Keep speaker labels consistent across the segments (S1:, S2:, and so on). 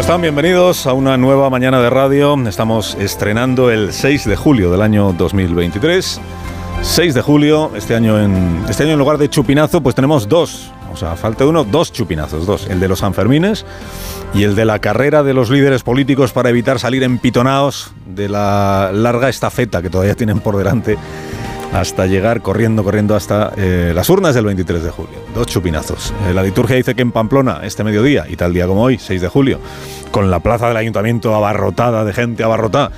S1: Como están, bienvenidos a una nueva mañana de radio. Estamos estrenando el 6 de julio del año 2023. 6 de julio, este año en este año en lugar de chupinazo, pues tenemos dos. O sea, falta uno, dos chupinazos, dos. El de los Sanfermines y el de la carrera de los líderes políticos para evitar salir empitonados de la larga estafeta que todavía tienen por delante hasta llegar corriendo, corriendo hasta eh, las urnas del 23 de julio. Dos chupinazos. Eh, la liturgia dice que en Pamplona, este mediodía, y tal día como hoy, 6 de julio, con la plaza del ayuntamiento abarrotada de gente abarrotada,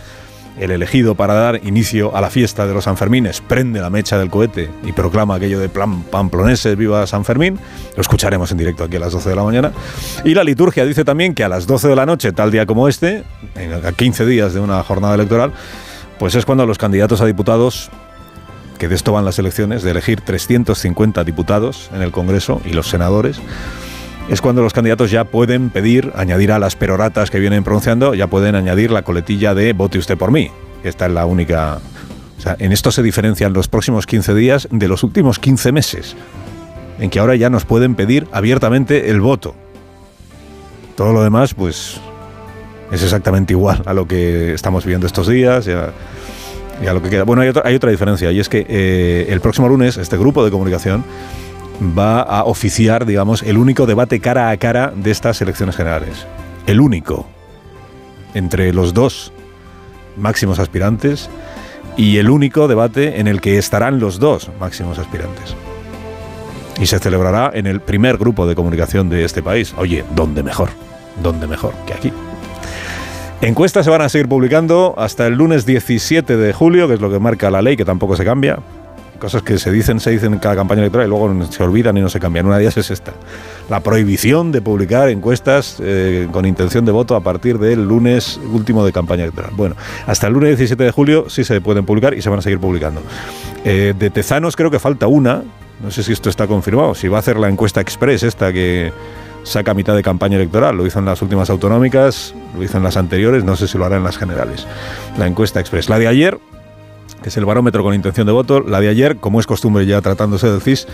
S1: el elegido para dar inicio a la fiesta de los Sanfermines prende la mecha del cohete y proclama aquello de plan pamploneses viva San Fermín. Lo escucharemos en directo aquí a las 12 de la mañana. Y la liturgia dice también que a las 12 de la noche, tal día como este, a 15 días de una jornada electoral, pues es cuando los candidatos a diputados que de esto van las elecciones, de elegir 350 diputados en el Congreso y los senadores, es cuando los candidatos ya pueden pedir, añadir a las peroratas que vienen pronunciando, ya pueden añadir la coletilla de vote usted por mí. Esta es la única... O sea, en esto se diferencian los próximos 15 días de los últimos 15 meses, en que ahora ya nos pueden pedir abiertamente el voto. Todo lo demás, pues, es exactamente igual a lo que estamos viendo estos días. Y lo que queda. Bueno, hay otra, hay otra diferencia, y es que eh, el próximo lunes este grupo de comunicación va a oficiar, digamos, el único debate cara a cara de estas elecciones generales. El único. Entre los dos máximos aspirantes y el único debate en el que estarán los dos máximos aspirantes. Y se celebrará en el primer grupo de comunicación de este país. Oye, ¿dónde mejor? ¿Dónde mejor que aquí? Encuestas se van a seguir publicando hasta el lunes 17 de julio, que es lo que marca la ley, que tampoco se cambia. Cosas que se dicen, se dicen en cada campaña electoral y luego se olvidan y no se cambian. Una de ellas es esta. La prohibición de publicar encuestas eh, con intención de voto a partir del lunes último de campaña electoral. Bueno, hasta el lunes 17 de julio sí se pueden publicar y se van a seguir publicando. Eh, de Tezanos creo que falta una. No sé si esto está confirmado. Si va a hacer la encuesta express esta que saca mitad de campaña electoral. Lo hizo en las últimas autonómicas, lo hizo en las anteriores, no sé si lo hará en las generales. La encuesta express. La de ayer, que es el barómetro con intención de voto, la de ayer, como es costumbre ya tratándose del CIS,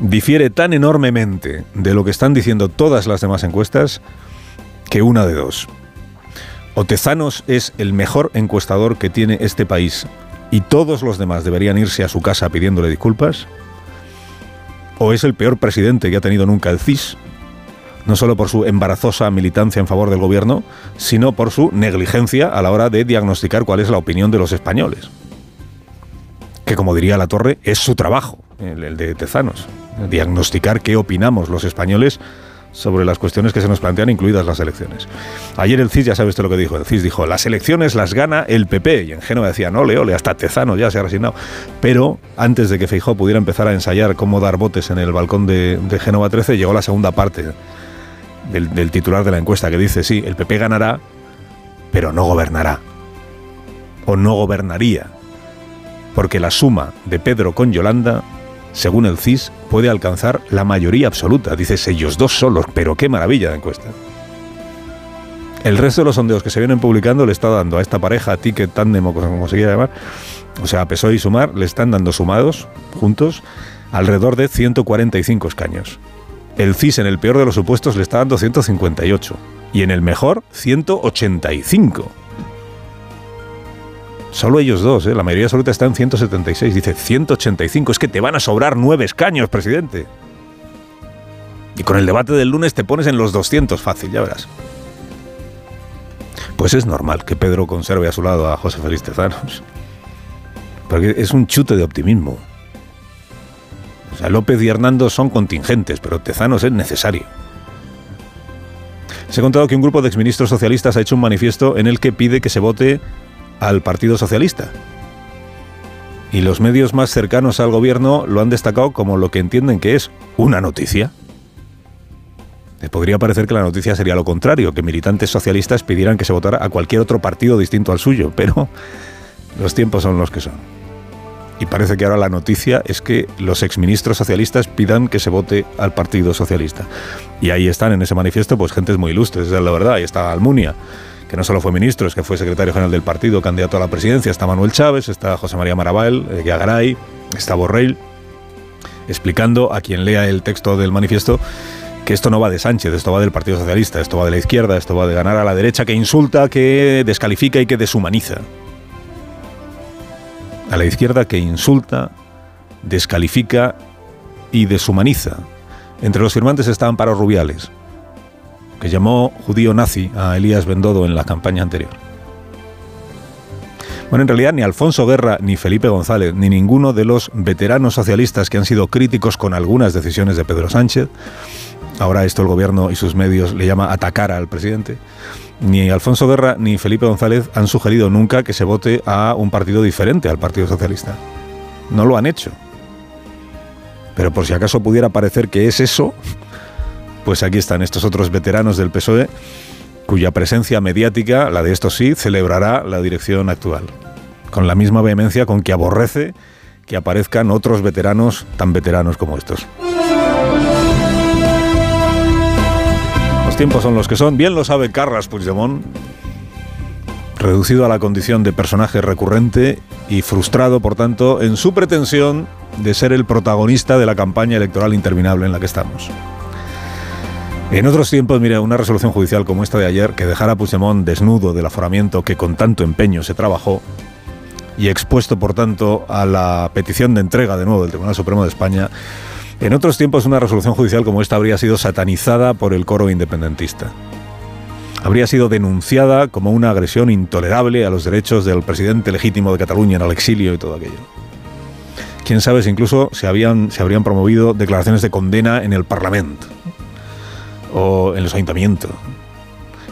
S1: difiere tan enormemente de lo que están diciendo todas las demás encuestas que una de dos. O Tezanos es el mejor encuestador que tiene este país y todos los demás deberían irse a su casa pidiéndole disculpas, o es el peor presidente que ha tenido nunca el CIS, no solo por su embarazosa militancia en favor del gobierno, sino por su negligencia a la hora de diagnosticar cuál es la opinión de los españoles. Que como diría la Torre, es su trabajo, el, de Tezanos, diagnosticar qué opinamos los españoles sobre las cuestiones que se nos plantean, incluidas las elecciones. Ayer el CIS, ya sabes lo que dijo, el CIS dijo, las elecciones las gana el PP, y en Génova decían, ole, ole, hasta Tezano ya se ha resignado. Pero antes de que Feijó pudiera empezar a ensayar cómo dar botes en el balcón de, de Génova 13, llegó la segunda parte del, titular de la encuesta que dice, sí, el PP ganará, pero no gobernará. O no gobernaría. Porque la suma de Pedro con Yolanda, según el CIS, puede alcanzar la mayoría absoluta. Dices, ellos dos solos, pero qué maravilla de encuesta. El resto de los sondeos que se vienen publicando le está dando a esta pareja, ticket, tándem o como se quiera llamar, o sea, PSOE y Sumar, le están dando sumados, juntos, alrededor de 145 escaños. El CIS en el peor de los supuestos le está dando 158 y en el mejor 185. Solo ellos dos, ¿eh? la mayoría absoluta está en 176. Dice 185, es que te van a sobrar nueve escaños, presidente. Y con el debate del lunes te pones en los 200 fácil, ya verás. Pues es normal que Pedro conserve a su lado a José Félix Tezanos. Porque es un chute de optimismo. O sea, López y Hernando son contingentes, pero Tezanos es necesario. Se ha contado que un grupo de exministros socialistas ha hecho un manifiesto en el que pide que se vote al Partido Socialista. Y los medios más cercanos al gobierno lo han destacado como lo que entienden que es una noticia. Les podría parecer que la noticia sería lo contrario, que militantes socialistas pidieran que se votara a cualquier otro partido distinto al suyo, pero los tiempos son los que son. Y parece que ahora la noticia es que los exministros socialistas pidan que se vote al Partido Socialista. Y ahí están en ese manifiesto pues gentes muy ilustres, es la verdad. Ahí está Almunia, que no solo fue ministro, es que fue secretario general del partido, candidato a la presidencia. Está Manuel Chávez, está José María Maraval, eh, Yagaray, está Borrell, explicando a quien lea el texto del manifiesto que esto no va de Sánchez, esto va del Partido Socialista, esto va de la izquierda, esto va de ganar a la derecha, que insulta, que descalifica y que deshumaniza. A la izquierda que insulta, descalifica y deshumaniza. Entre los firmantes está Amparo Rubiales, que llamó judío nazi a Elías Bendodo en la campaña anterior. Bueno, en realidad ni Alfonso Guerra, ni Felipe González, ni ninguno de los veteranos socialistas que han sido críticos con algunas decisiones de Pedro Sánchez, ahora esto el gobierno y sus medios le llama atacar al presidente, ni Alfonso Guerra ni Felipe González han sugerido nunca que se vote a un partido diferente al Partido Socialista. No lo han hecho. Pero por si acaso pudiera parecer que es eso, pues aquí están estos otros veteranos del PSOE cuya presencia mediática, la de estos sí, celebrará la dirección actual, con la misma vehemencia con que aborrece que aparezcan otros veteranos tan veteranos como estos. Tiempos son los que son, bien lo sabe Carras Puigdemont, reducido a la condición de personaje recurrente y frustrado, por tanto, en su pretensión de ser el protagonista de la campaña electoral interminable en la que estamos. En otros tiempos, mira, una resolución judicial como esta de ayer, que dejara a Puigdemont desnudo del aforamiento que con tanto empeño se trabajó y expuesto, por tanto, a la petición de entrega de nuevo del Tribunal Supremo de España, en otros tiempos una resolución judicial como esta habría sido satanizada por el coro independentista. Habría sido denunciada como una agresión intolerable a los derechos del presidente legítimo de Cataluña en el exilio y todo aquello. Quién sabe si incluso se, habían, se habrían promovido declaraciones de condena en el Parlamento o en los ayuntamientos.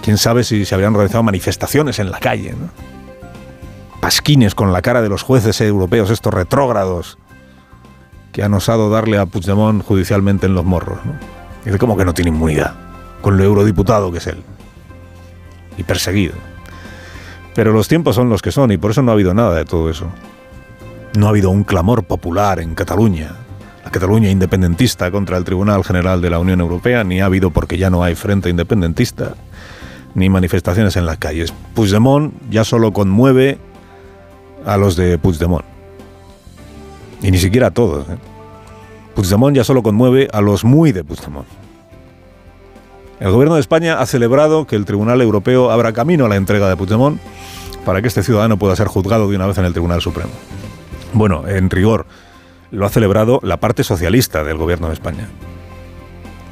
S1: Quién sabe si se habrían realizado manifestaciones en la calle. Pasquines con la cara de los jueces europeos, estos retrógrados, que han osado darle a Puigdemont judicialmente en los morros. ¿no? Dice como que no tiene inmunidad, con lo eurodiputado que es él. Y perseguido. Pero los tiempos son los que son y por eso no ha habido nada de todo eso. No ha habido un clamor popular en Cataluña, la Cataluña independentista contra el Tribunal General de la Unión Europea, ni ha habido porque ya no hay frente independentista, ni manifestaciones en las calles. Puigdemont ya solo conmueve a los de Puigdemont. Y ni siquiera a todos. ¿eh? Puigdemont ya solo conmueve a los muy de Puigdemont. El gobierno de España ha celebrado que el Tribunal Europeo abra camino a la entrega de Puigdemont para que este ciudadano pueda ser juzgado de una vez en el Tribunal Supremo. Bueno, en rigor, lo ha celebrado la parte socialista del gobierno de España.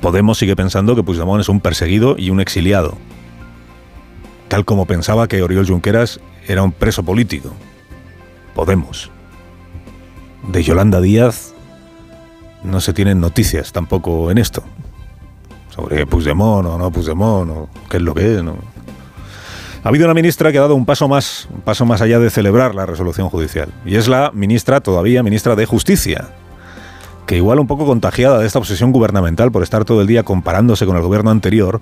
S1: Podemos sigue pensando que Puigdemont es un perseguido y un exiliado, tal como pensaba que Oriol Junqueras era un preso político. Podemos. De Yolanda Díaz no se tienen noticias tampoco en esto. Sobre Puigdemont o no Puigdemont o qué es lo que es, ¿no? Ha habido una ministra que ha dado un paso más, un paso más allá de celebrar la resolución judicial. Y es la ministra, todavía ministra de Justicia, que igual un poco contagiada de esta obsesión gubernamental por estar todo el día comparándose con el gobierno anterior,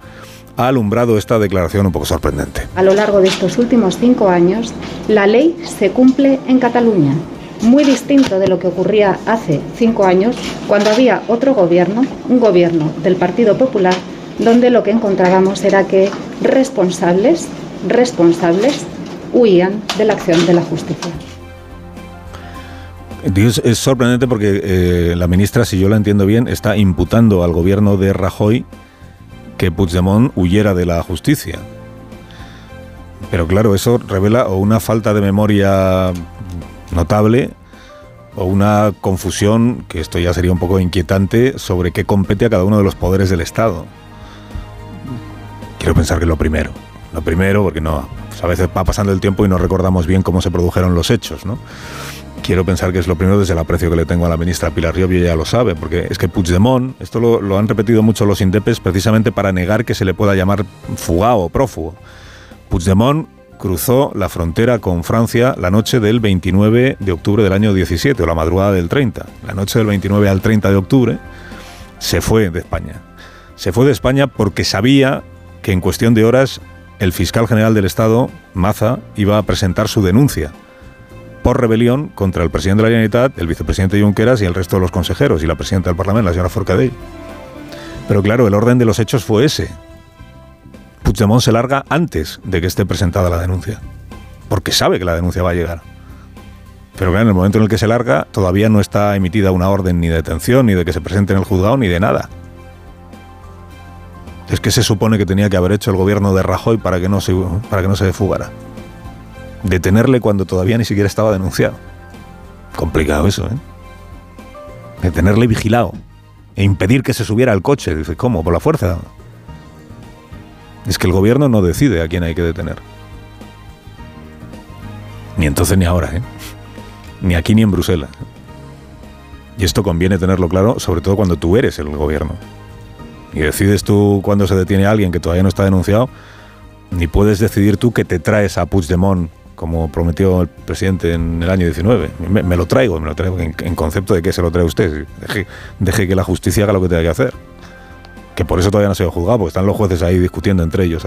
S1: ha alumbrado esta declaración un poco sorprendente.
S2: A lo largo de estos últimos cinco años, la ley se cumple en Cataluña. Muy distinto de lo que ocurría hace cinco años, cuando había otro gobierno, un gobierno del Partido Popular, donde lo que encontrábamos era que responsables responsables huían de la acción de la justicia.
S1: Es sorprendente porque eh, la ministra, si yo la entiendo bien, está imputando al gobierno de Rajoy que Puigdemont huyera de la justicia. Pero claro, eso revela o una falta de memoria notable o una confusión, que esto ya sería un poco inquietante, sobre qué compete a cada uno de los poderes del Estado. Quiero pensar que lo primero. Lo primero, porque no, pues a veces va pasando el tiempo y no recordamos bien cómo se produjeron los hechos, ¿no? Quiero pensar que es lo primero desde el aprecio que le tengo a la ministra Pilar Riobio, ya lo sabe, porque es que Puigdemont, esto lo, lo han repetido mucho los indepes precisamente para negar que se le pueda llamar fugado prófugo. Puigdemont cruzó la frontera con Francia la noche del 29 de octubre del año 17, o la madrugada del 30. La noche del 29 al 30 de octubre se fue de España se fue de España porque sabía que en cuestión de horas el fiscal general del Estado, Maza, iba a presentar su denuncia por rebelión contra el presidente de la Generalitat, el vicepresidente Junqueras y el resto de los consejeros y la presidenta del Parlamento, la señora Forcadell. Pero claro, el orden de los hechos fue ese. Puigdemont se larga antes de que esté presentada la denuncia, porque sabe que la denuncia va a llegar. Pero claro, en el momento en el que se larga, todavía no está emitida una orden ni de detención, ni de que se presente en el juzgado, ni de nada. Es que se supone que tenía que haber hecho el gobierno de Rajoy para que no se, para que no se fugara. Detenerle cuando todavía ni siquiera estaba denunciado. Complicado eso, ¿eh? Detenerle vigilado. E impedir que se subiera al coche. Dice, ¿cómo? ¿Por la fuerza? Es que el gobierno no decide a quién hay que detener. Ni entonces ni ahora, ¿eh? Ni aquí ni en Bruselas. Y esto conviene tenerlo claro, sobre todo cuando tú eres el gobierno y decides tú cuando se detiene a alguien que todavía no está denunciado, ni puedes decidir tú que te traes a Puigdemont como prometió el presidente en el año 19. Me, lo traigo, me lo traigo en, concepto de que se lo trae usted. Deje, deje, que la justicia haga lo que tenga que hacer. Que por eso todavía no se ha juzgado, porque están los jueces ahí discutiendo entre ellos.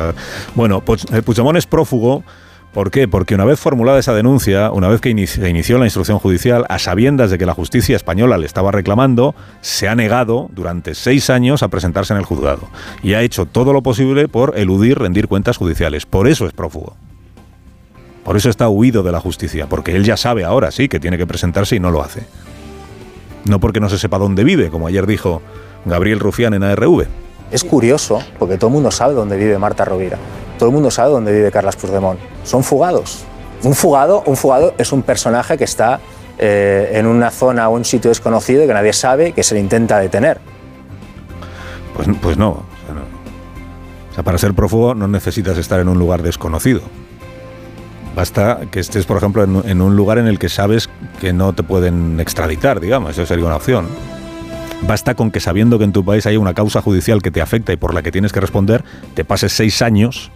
S1: Bueno, Puigdemont es prófugo ¿Por qué? Porque una vez formulada esa denuncia, una vez que inició la instrucción judicial, a sabiendas de que la justicia española le estaba reclamando, se ha negado durante seis años a presentarse en el juzgado y ha hecho todo lo posible por eludir rendir cuentas judiciales. Por eso es prófugo. Por eso está huido de la justicia, porque él ya sabe ahora sí que tiene que presentarse y no lo hace. No porque no se sepa dónde vive, como ayer dijo Gabriel Rufián en ARV.
S3: Es curioso, porque todo el mundo sabe dónde vive Marta Rovira todo el mundo sabe dónde vive Carlas Puigdemont. Son fugados. Un fugado, un fugado es un personaje que está eh, en una zona o un sitio desconocido que nadie sabe que se le intenta detener.
S1: Pues, pues no. O sea, para ser prófugo no necesitas estar en un lugar desconocido. Basta que estés, por ejemplo, en, en, un lugar en el que sabes que no te pueden extraditar, digamos, eso sería una opción. Basta con que sabiendo que en tu país hay una causa judicial que te afecta y por la que tienes que responder, te pases seis años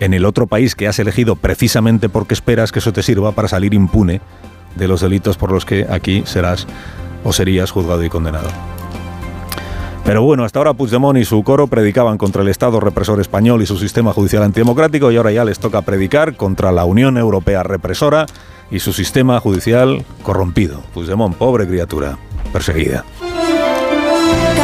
S1: en el otro país que has elegido precisamente porque esperas que eso te sirva para salir impune de los delitos por los que aquí serás o serías juzgado y condenado. Pero bueno, hasta ahora Puigdemont y su coro predicaban contra el Estado represor español y su sistema judicial antidemocrático y ahora ya les toca predicar contra la Unión Europea represora y su sistema judicial corrompido. Puigdemont, pobre criatura, perseguida.